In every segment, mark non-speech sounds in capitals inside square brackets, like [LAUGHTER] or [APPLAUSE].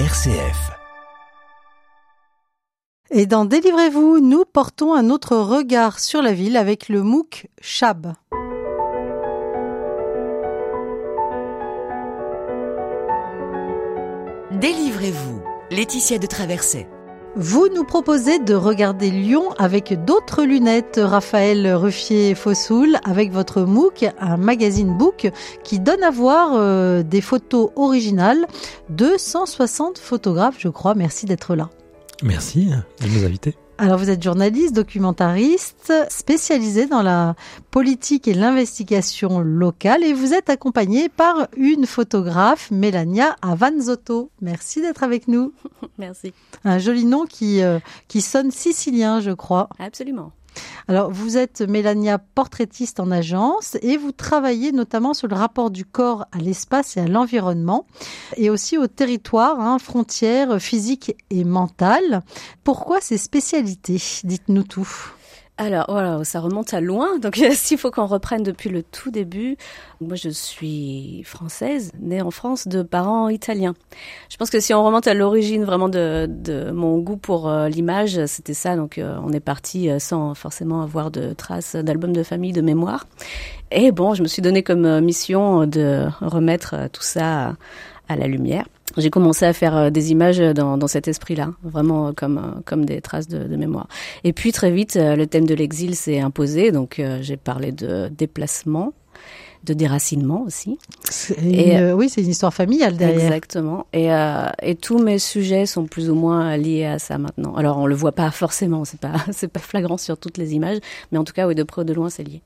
RCF. Et dans Délivrez-vous, nous portons un autre regard sur la ville avec le MOOC Chab. Délivrez-vous. Laetitia de Traversée. Vous nous proposez de regarder Lyon avec d'autres lunettes, Raphaël Ruffier-Fossoul, avec votre MOOC, un magazine book qui donne à voir euh, des photos originales de 160 photographes, je crois. Merci d'être là. Merci de nous inviter. Alors vous êtes journaliste, documentariste, spécialisé dans la politique et l'investigation locale et vous êtes accompagné par une photographe, Mélania Avanzotto. Merci d'être avec nous. [LAUGHS] Merci. Un joli nom qui, euh, qui sonne sicilien, je crois. Absolument. Alors, vous êtes Mélania, portraitiste en agence et vous travaillez notamment sur le rapport du corps à l'espace et à l'environnement et aussi au territoire, hein, frontières physiques et mentales. Pourquoi ces spécialités? Dites-nous tout. Alors voilà, ça remonte à loin. [LAUGHS] Donc s'il faut qu'on reprenne depuis le tout début, moi je suis française, née en France de parents italiens. Je pense que si on remonte à l'origine vraiment de, de, mon goût pour euh, l'image, c'était ça. Donc euh, on est parti euh, sans forcément avoir de traces d'albums de famille, de mémoire. Et bon, je me suis donné comme mission de remettre tout ça à la lumière j'ai commencé à faire euh, des images dans, dans cet esprit-là, vraiment comme euh, comme des traces de, de, mémoire. Et puis très vite, euh, le thème de l'exil s'est imposé, donc j'ai parlé de déplacement, de déracinement aussi. Et oui, c'est une histoire familiale derrière. Exactement. Et, euh, et tous mes sujets sont plus ou moins liés à ça maintenant. Alors on le voit pas forcément, c'est pas [LAUGHS] c'est pas flagrant sur toutes les images, mais en tout cas, oui, de près ou de loin, c'est lié.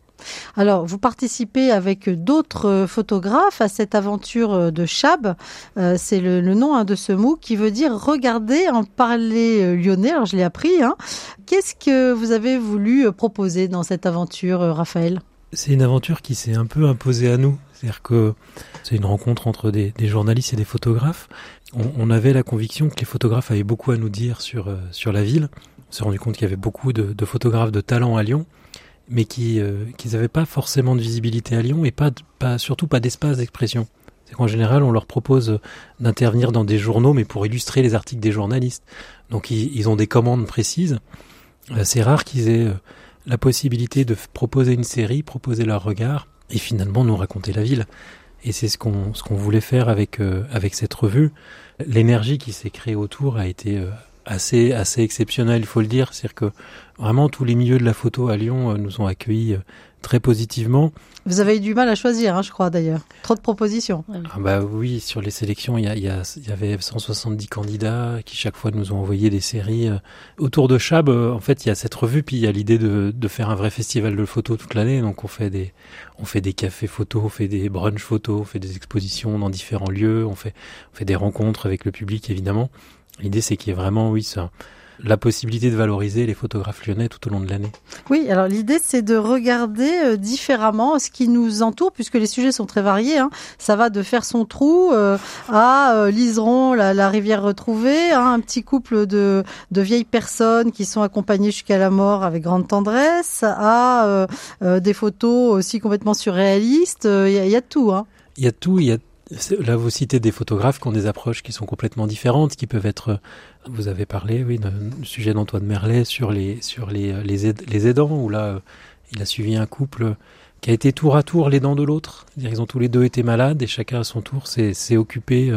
Alors, vous participez avec d'autres photographes à cette aventure de Chab. Euh, c'est le, nom hein, de ce mot qui veut dire regarder en parler lyonnais. Alors, je l'ai appris. Hein. Qu'est-ce que vous avez voulu proposer dans cette aventure, Raphaël? C'est une aventure qui s'est un peu imposée à nous. C'est-à-dire que c'est une rencontre entre des, journalistes et des photographes. On, avait la conviction que les photographes avaient beaucoup à nous dire sur, euh, sur la ville. On s'est rendu compte qu'il y avait beaucoup de photographes de talent à Lyon mais qui euh, qu'ils n'avaient pas forcément de visibilité à Lyon et pas, pas surtout pas d'espace d'expression. C'est qu'en général, on leur propose d'intervenir dans des journaux, mais pour illustrer les articles des journalistes. Donc ils, ont des commandes précises. Euh, c'est rare qu'ils aient euh, la possibilité de proposer une série, proposer leur regard, et finalement nous raconter la ville. Et c'est ce qu'on ce qu'on voulait faire avec euh, avec cette revue. L'énergie qui s'est créée autour a été euh, assez assez exceptionnel, il faut le dire. C'est-à-dire que vraiment tous les milieux de la photo à Lyon euh, nous ont accueillis euh, très positivement. Vous avez eu du mal à choisir, hein, je crois d'ailleurs. Trop de propositions. Ah bah oui, sur les sélections, il y, a, il y, a, il y avait 170 candidats qui chaque fois nous ont envoyé des séries. Autour de Chab, en fait, il y a cette revue, puis il y a l'idée de, de faire un vrai festival de photos toute l'année. Donc on fait des, on fait des cafés photos, on fait des brunch photos, on fait des expositions dans différents lieux, on fait, on fait des rencontres avec le public évidemment. L'idée, c'est qu'il y ait vraiment, oui, ça, la possibilité de valoriser les photographes lyonnais tout au long de l'année. Oui, alors l'idée, c'est de regarder euh, différemment ce qui nous entoure, puisque les sujets sont très variés. Hein. Ça va de faire son trou euh, à euh, Liseron, la, la, rivière retrouvée, hein, un petit couple de, de vieilles personnes qui sont accompagnées jusqu'à la mort avec grande tendresse, à des photos aussi complètement surréalistes. Il y, a, y a tout. Hein. Il y a tout, il y a Là, vous citez des photographes qui ont des approches qui sont complètement différentes, qui peuvent être. Vous avez parlé, oui, du sujet d'Antoine Merlet sur les sur les les, aid, les aidants, où là, il a suivi un couple qui a été tour à tour l'aidant de l'autre. Ils ont tous les deux été malades et chacun à son tour s'est occupé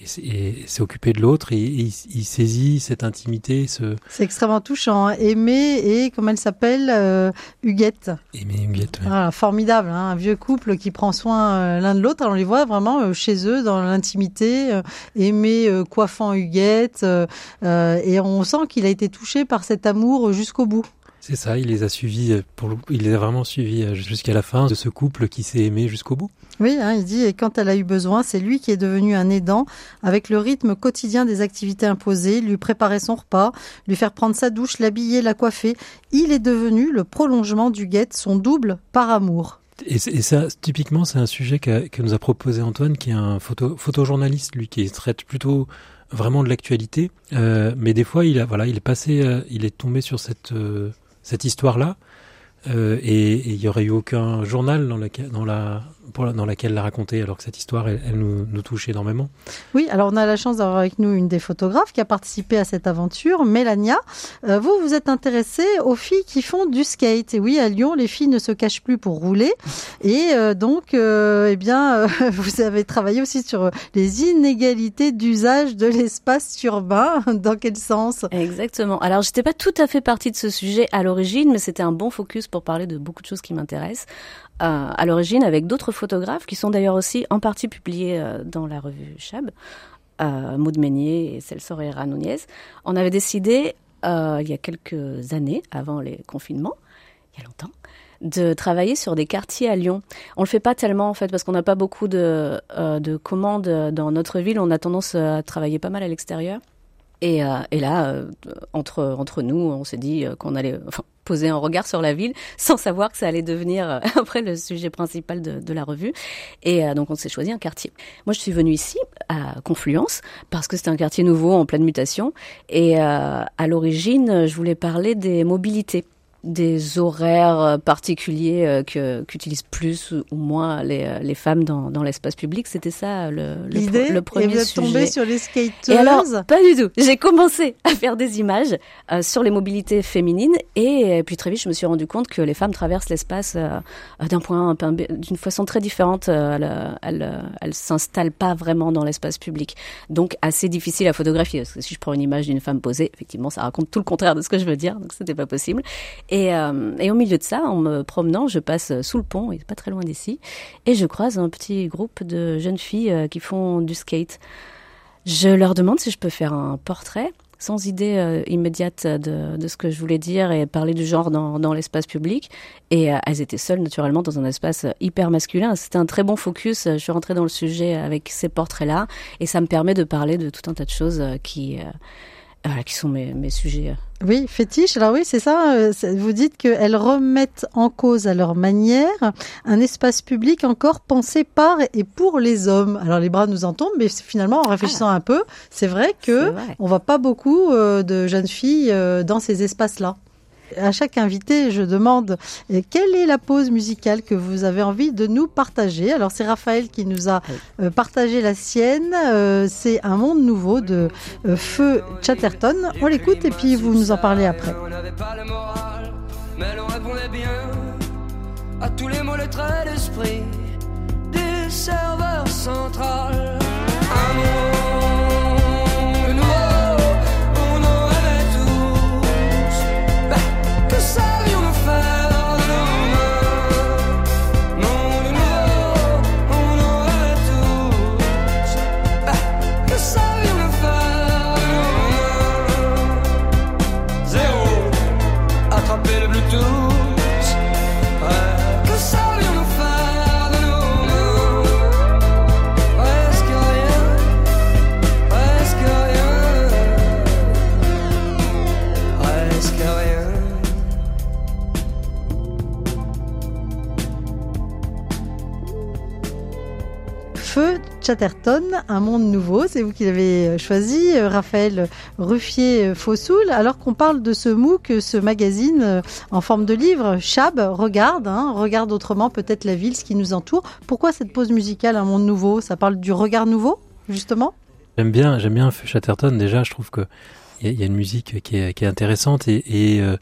et s'est occupé de l'autre et, et, il, saisit cette intimité. Ce... C'est extrêmement touchant. Hein. Aimer et, comment elle s'appelle euh, Huguette. Aimer Huguette, oui. Formidable, hein, un vieux couple qui prend soin euh, l'un de l'autre. On les voit vraiment euh, chez eux, dans l'intimité, aimer euh, coiffant Huguette. Euh, et on sent qu'il a été touché par cet amour jusqu'au bout. C'est ça, il les a suivis, pour, il les a vraiment suivis jusqu'à la fin de ce couple qui s'est aimé jusqu'au bout. Oui, hein, il dit, et quand elle a eu besoin, c'est lui qui est devenu un aidant, avec le rythme quotidien des activités imposées, lui préparer son repas, lui faire prendre sa douche, l'habiller, la coiffer. Il est devenu le prolongement du guette, son double par amour. Et, ça, typiquement, c'est un sujet que, que, nous a proposé Antoine, qui est un photo, photojournaliste, lui, qui traite plutôt vraiment de l'actualité. Euh, mais des fois, il a, voilà, il est passé, euh, il est tombé sur cette euh, cette histoire-là. Euh, et il y aurait eu aucun journal dans, la, dans, la, pour, dans laquelle la raconter, alors que cette histoire, elle, nous, nous, touche énormément. Oui, alors on a la chance d'avoir avec nous une des photographes qui a participé à cette aventure, Mélania. Euh, vous, vous êtes intéressée aux filles qui font du skate. Et oui, à Lyon, les filles ne se cachent plus pour rouler. Et euh, donc, euh, eh bien, [LAUGHS] vous avez travaillé aussi sur les inégalités d'usage de l'espace urbain. [LAUGHS] Dans quel sens? Exactement. Alors, j'étais pas tout à fait partie de ce sujet à l'origine, mais c'était un bon focus pour parler de beaucoup de choses qui m'intéressent. Euh, à l'origine avec d'autres photographes qui sont d'ailleurs aussi en partie publiés euh, dans la revue Chab, euh, Maud Meignier et Celso Herrera Nunez. On avait décidé, euh, il y a quelques années, avant les confinements, il y a longtemps, de travailler sur des quartiers à Lyon. On le fait pas tellement en fait parce qu'on n'a pas beaucoup de, de commandes dans notre ville. On a tendance à travailler pas mal à l'extérieur. Et, euh, et, là, euh, entre entre nous, on s'est dit qu'on allait enfin, poser un regard sur la ville, sans savoir que ça allait devenir euh, [LAUGHS] après le sujet principal de, de la revue. Et donc, on s'est choisi un quartier. Moi, je suis venue ici à Confluence parce que c'était un quartier nouveau en pleine mutation. Et à l'origine, je voulais parler des mobilités des horaires euh, particuliers euh, que qu'utilisent plus ou moins les, euh, les femmes dans, dans l'espace public. C'était ça le, le, le premier et vous êtes sujet. sur les skateuses Et alors, pas du tout. J'ai commencé à faire des images euh, sur les mobilités féminines et, puis très vite, je me suis rendu compte que les femmes traversent l'espace euh, d'un point, d'une façon très différente. elles, elles, elles s'installent pas vraiment dans l'espace public. Donc, assez difficile à photographier. Parce que si je prends une image d'une femme posée, effectivement, ça raconte tout le contraire de ce que je veux dire. Donc, c'était pas possible. Et, euh, et, au milieu de ça, en me promenant, je passe sous le pont, il est pas très loin d'ici, et je croise un petit groupe de jeunes filles euh, qui font du skate. Je leur demande si je peux faire un portrait sans idée euh, immédiate de, ce que je voulais dire et parler du genre dans, l'espace public. Et euh, elles étaient seules, naturellement, dans un espace hyper masculin. C'était un très bon focus. Je suis rentrée dans le sujet avec ces portraits-là. Et ça me permet de parler de tout un tas de choses qui, euh, qui sont mes sujets. Oui, fétiche. Alors oui, c'est ça. euh, Vous dites qu'elles remettent en cause à leur manière un espace public encore pensé par et pour les hommes. Alors les bras nous en tombent, mais finalement, en réfléchissant un peu, c'est vrai que vrai. on voit pas beaucoup euh, de jeunes filles euh, dans ces espaces-là. À chaque invité, je demande euh, quelle est la pause musicale que vous avez envie de nous partager? Alors c'est Raphaël qui nous a euh, partagé la sienne. Euh, c'est un monde nouveau de Feu Chatterton. On l'écoute et puis vous nous en parlez après. On n'avait pas le moral, mais l'on répondait bien à tous les mots, les traits d'esprit des serveurs centrales. Chatterton, un monde nouveau, c'est vous qui l'avez choisi, euh, Raphaël Ruffier-Fossoul, alors qu'on parle de ce MOOC, ce magazine euh, en forme de livre, Chab, regarde, hein, regarde autrement peut-être la ville, ce qui nous entoure. Pourquoi cette pause musicale, un monde nouveau? Ça parle du regard nouveau, justement? J'aime bien, j'aime bien Chatterton. Déjà, je trouve que il y, a- une musique qui est, intéressante et, euh,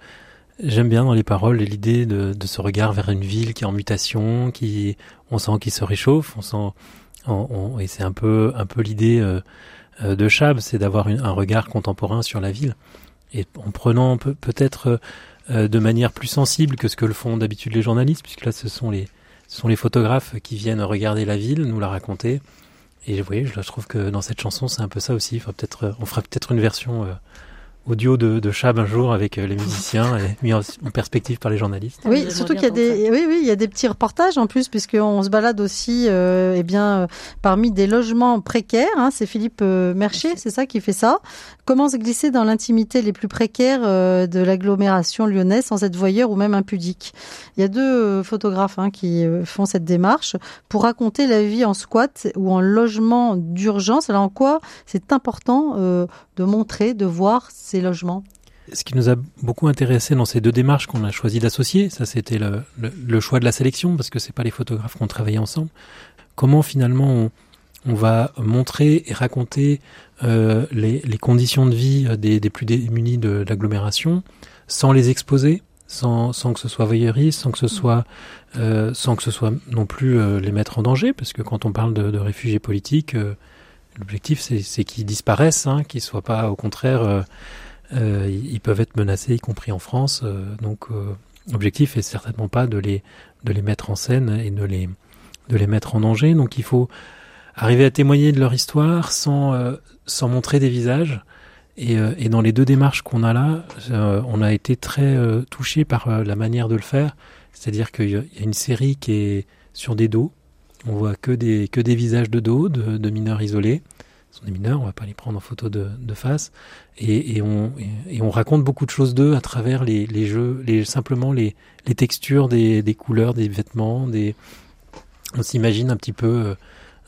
j'aime bien dans les paroles l'idée de, de ce regard vers une ville qui est en mutation, qui on sent qu'il se réchauffe, on sent, on- on- et c'est un peu, un peu l'idée euh, euh, de Chab, c'est d'avoir un regard contemporain sur la ville et en prenant peut- peut-être euh, de manière plus sensible que ce que le font d'habitude les journalistes, puisque là ce sont les, ce sont les photographes qui viennent regarder la ville, nous la raconter. Et vous voyez, je trouve que dans cette chanson, c'est un peu ça aussi. Peut-être, euh, on fera peut-être une version euh, audio de, de Chab un jour avec euh, les musiciens et mis en, en perspective par les journalistes. Oui, surtout qu'il y a des, oui, oui, il y a des petits reportages en plus, puisqu'on se balade aussi, euh, eh bien, euh, parmi des logements précaires. Hein, c'est Philippe euh, Mercier, c'est ça qui fait ça. Comment se glisser dans l'intimité les plus précaires euh, de l'agglomération lyonnaise sans être voyeur ou même impudique? Il y a deux euh, photographes hein, qui euh, font cette démarche pour raconter la vie en squat ou en logement d'urgence. Alors en quoi c'est important euh, de montrer, de voir ces logements Ce qui nous a beaucoup intéressé dans ces deux démarches qu'on a choisi d'associer, ça c'était le, choix de la sélection, parce que c'est pas les photographes qu'on travaillait ensemble. Comment finalement on, va montrer et raconter euh, les, conditions de vie des, plus démunis de, l'agglomération, sans les exposer, sans, que ce soit voyeuriste, sans que ce soit, euh, sans que ce soit non plus euh, les mettre en danger, parce que quand on parle de, réfugiés politiques, l'objectif c'est qu'ils disparaissent, hein, qu'ils soient pas au contraire euh, euh, ils peuvent être menacés, y compris en France. Euh, donc, l'objectif est certainement pas de les de les mettre en scène et de les de les mettre en danger. Donc, il faut arriver à témoigner de leur histoire sans sans montrer des visages. Et, et, dans les deux démarches qu'on a là, euh, on a été très euh, touché par euh, la manière de le faire. C'est-à-dire qu'il y a une série qui est sur des dos. On voit que des, visages de dos de, mineurs isolés. Ce sont des mineurs, on va pas les prendre en photo de, face. Et, on, raconte beaucoup de choses d'eux à travers les, jeux, les, simplement les, textures des, des couleurs, des vêtements. Des... On s'imagine un petit peu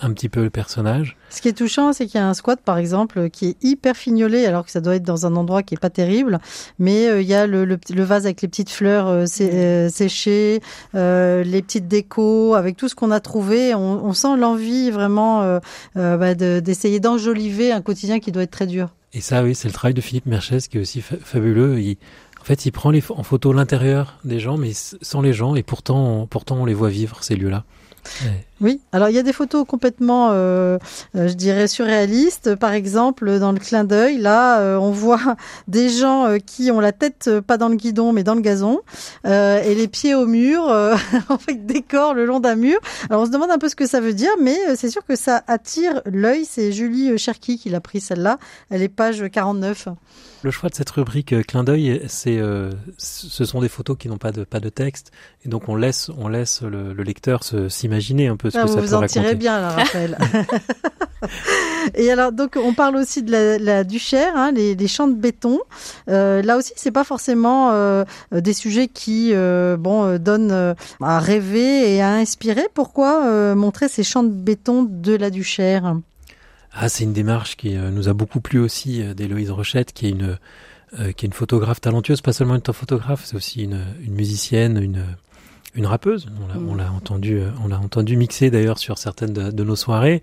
un petit peu le personnage. Ce qui est touchant, c'est qu'il y a un squat, par exemple, qui est hyper fignolé, alors que ça doit être dans un endroit qui est pas terrible. Mais euh, il y a le, le, le, vase avec les petites fleurs euh, sé, euh, séchées, euh, les petites décos, avec tout ce qu'on a trouvé. On, on sent l'envie vraiment bah, d'essayer de, d'enjoliver un quotidien qui doit être très dur. Et ça, oui, c'est le travail de Philippe Merches qui est aussi fa fabuleux. Il, en fait, il prend les, en photo l'intérieur des gens, mais sans les gens, et pourtant, pourtant on les voit vivre ces lieux-là. Ouais. Oui, alors il y a des photos complètement, euh, je dirais, surréalistes. Par exemple, dans le clin d'œil, là, euh, on voit [LAUGHS] des gens euh, qui ont la tête pas dans le guidon, mais dans le gazon, euh, et les pieds au mur, [LAUGHS] en fait, décor le long d'un mur. Alors on se demande un peu ce que ça veut dire, mais c'est sûr que ça attire l'œil. C'est Julie Cherki qui l'a pris celle-là. Elle est page 49. Le choix de cette rubrique clin d'œil, c'est, ce sont des photos qui n'ont pas de pas de texte, et donc on laisse on laisse le, le lecteur s'imaginer un peu ce ah, que ça vous en tirez bien, là, Raphaël. [LAUGHS] [LAUGHS] Et alors, donc, on parle aussi de la, la Duchère, hein, les, les, champs de béton. Euh, là aussi, c'est pas forcément euh, des sujets qui, euh, bon, donnent à rêver et à inspirer. Pourquoi montrer ces champs de béton de la Duchère? Ah, c'est une démarche qui nous a beaucoup plu aussi d'Héloïse Rochette, qui est une qui est une photographe talentueuse, pas seulement une photographe, c'est aussi une, une musicienne, une une rappeuse. On l'a mmh. entendu, on l'a entendu mixer d'ailleurs sur certaines de, nos soirées.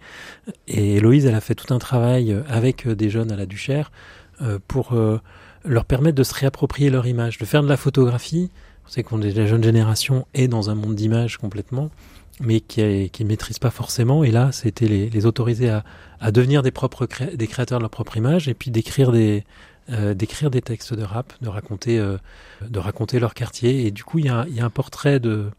Et Héloïse, elle a fait tout un travail avec des jeunes à la Duchère euh, pour euh, leur permettre de se réapproprier leur image, de faire de la photographie. On sait qu'on la jeune génération est dans un monde d'image complètement, mais qui ne qui maîtrise pas forcément. Et là, c'était les, les, autoriser à, à devenir des propres cré des créateurs de leur propre image et puis d'écrire des euh, d'écrire des textes de rap, de raconter, euh, de raconter leur quartier. Et du coup, il y a, y a, un portrait de,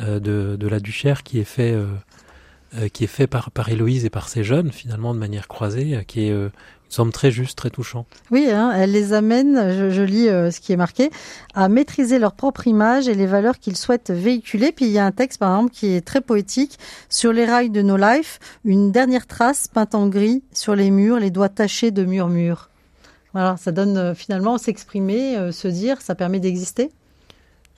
euh, de, de, la Duchère qui est fait, euh, qui est fait par, par Héloïse et par ses jeunes, finalement, de manière croisée, qui est semble très juste, très touchant. Oui, hein, elle les amène, je, je lis euh, ce qui est marqué, à maîtriser leur propre image et les valeurs qu'ils souhaitent véhiculer. Puis il y a un texte, par exemple, qui est très poétique, sur les rails de nos life, une dernière trace peinte en gris sur les murs, les doigts tachés de murmures. Voilà, ça donne euh, finalement s'exprimer, euh, se dire, ça permet d'exister.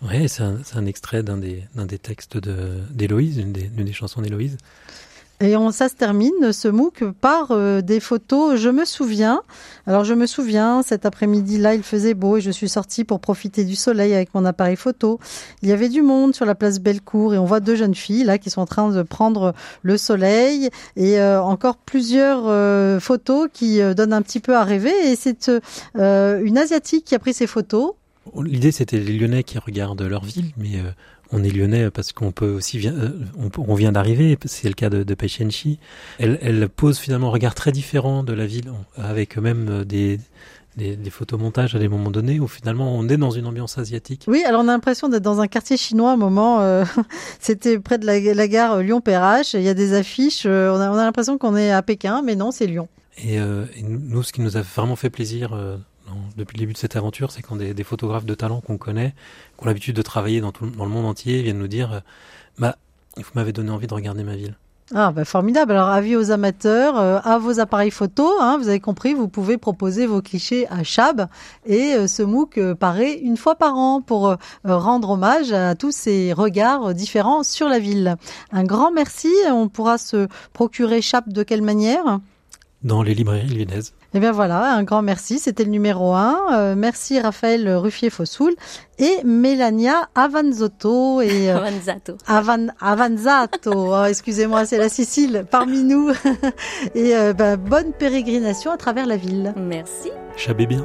Oui, c'est un, extrait d'un des, textes d'Héloïse, une, une des chansons d'Héloïse. Et on, ça se termine, ce MOOC, par euh, des photos. Je me souviens, alors je me souviens, cet après-midi-là, il faisait beau et je suis sortie pour profiter du soleil avec mon appareil photo. Il y avait du monde sur la place Bellecour et on voit deux jeunes filles là qui sont en train de prendre le soleil et euh, encore plusieurs euh, photos qui donnent un petit peu à rêver. Et c'est une Asiatique qui a pris ces photos. L'idée, c'était les Lyonnais qui regardent leur ville, mais on est lyonnais parce qu'on peut aussi vient, euh, on, on, vient d'arriver, c'est le cas de, de Peichenchi. Elle, elle, pose finalement un regard très différent de la ville, avec même des, des, des, photomontages à des moments donnés où finalement on est dans une ambiance asiatique. Oui, alors on a l'impression d'être dans un quartier chinois à un moment. Euh, [LAUGHS] C'était près de la, la gare Lyon-Perrache. Il y a des affiches. Euh, on a, on a l'impression qu'on est à Pékin, mais non, c'est Lyon. Et, euh, et, nous, ce qui nous a vraiment fait plaisir depuis le début de cette aventure, c'est quand des, photographes de talent qu'on connaît, qui ont l'habitude de travailler dans, tout, dans le monde entier, viennent nous dire, euh, bah, vous m'avez donné envie de regarder ma ville. Ah, bah formidable. Alors, avis aux amateurs, euh, à vos appareils photo, hein, vous avez compris, vous pouvez proposer vos clichés à Chab et euh, ce MOOC euh, paraît une fois par an pour rendre hommage à tous ces regards différents sur la ville. Un grand merci. On pourra se procurer Chab de quelle manière? Dans les librairies lyonnaises. Et bien voilà, un grand merci. C'était le numéro un. Euh, merci Raphaël Ruffier-Fossoul et Mélania Avanzotto et euh, Avanzato. Avan, Avanzato. Oh, Excusez-moi, c'est la Sicile parmi nous. [LAUGHS] et euh, ben, bonne pérégrination à travers la ville. Merci. Chabez bien.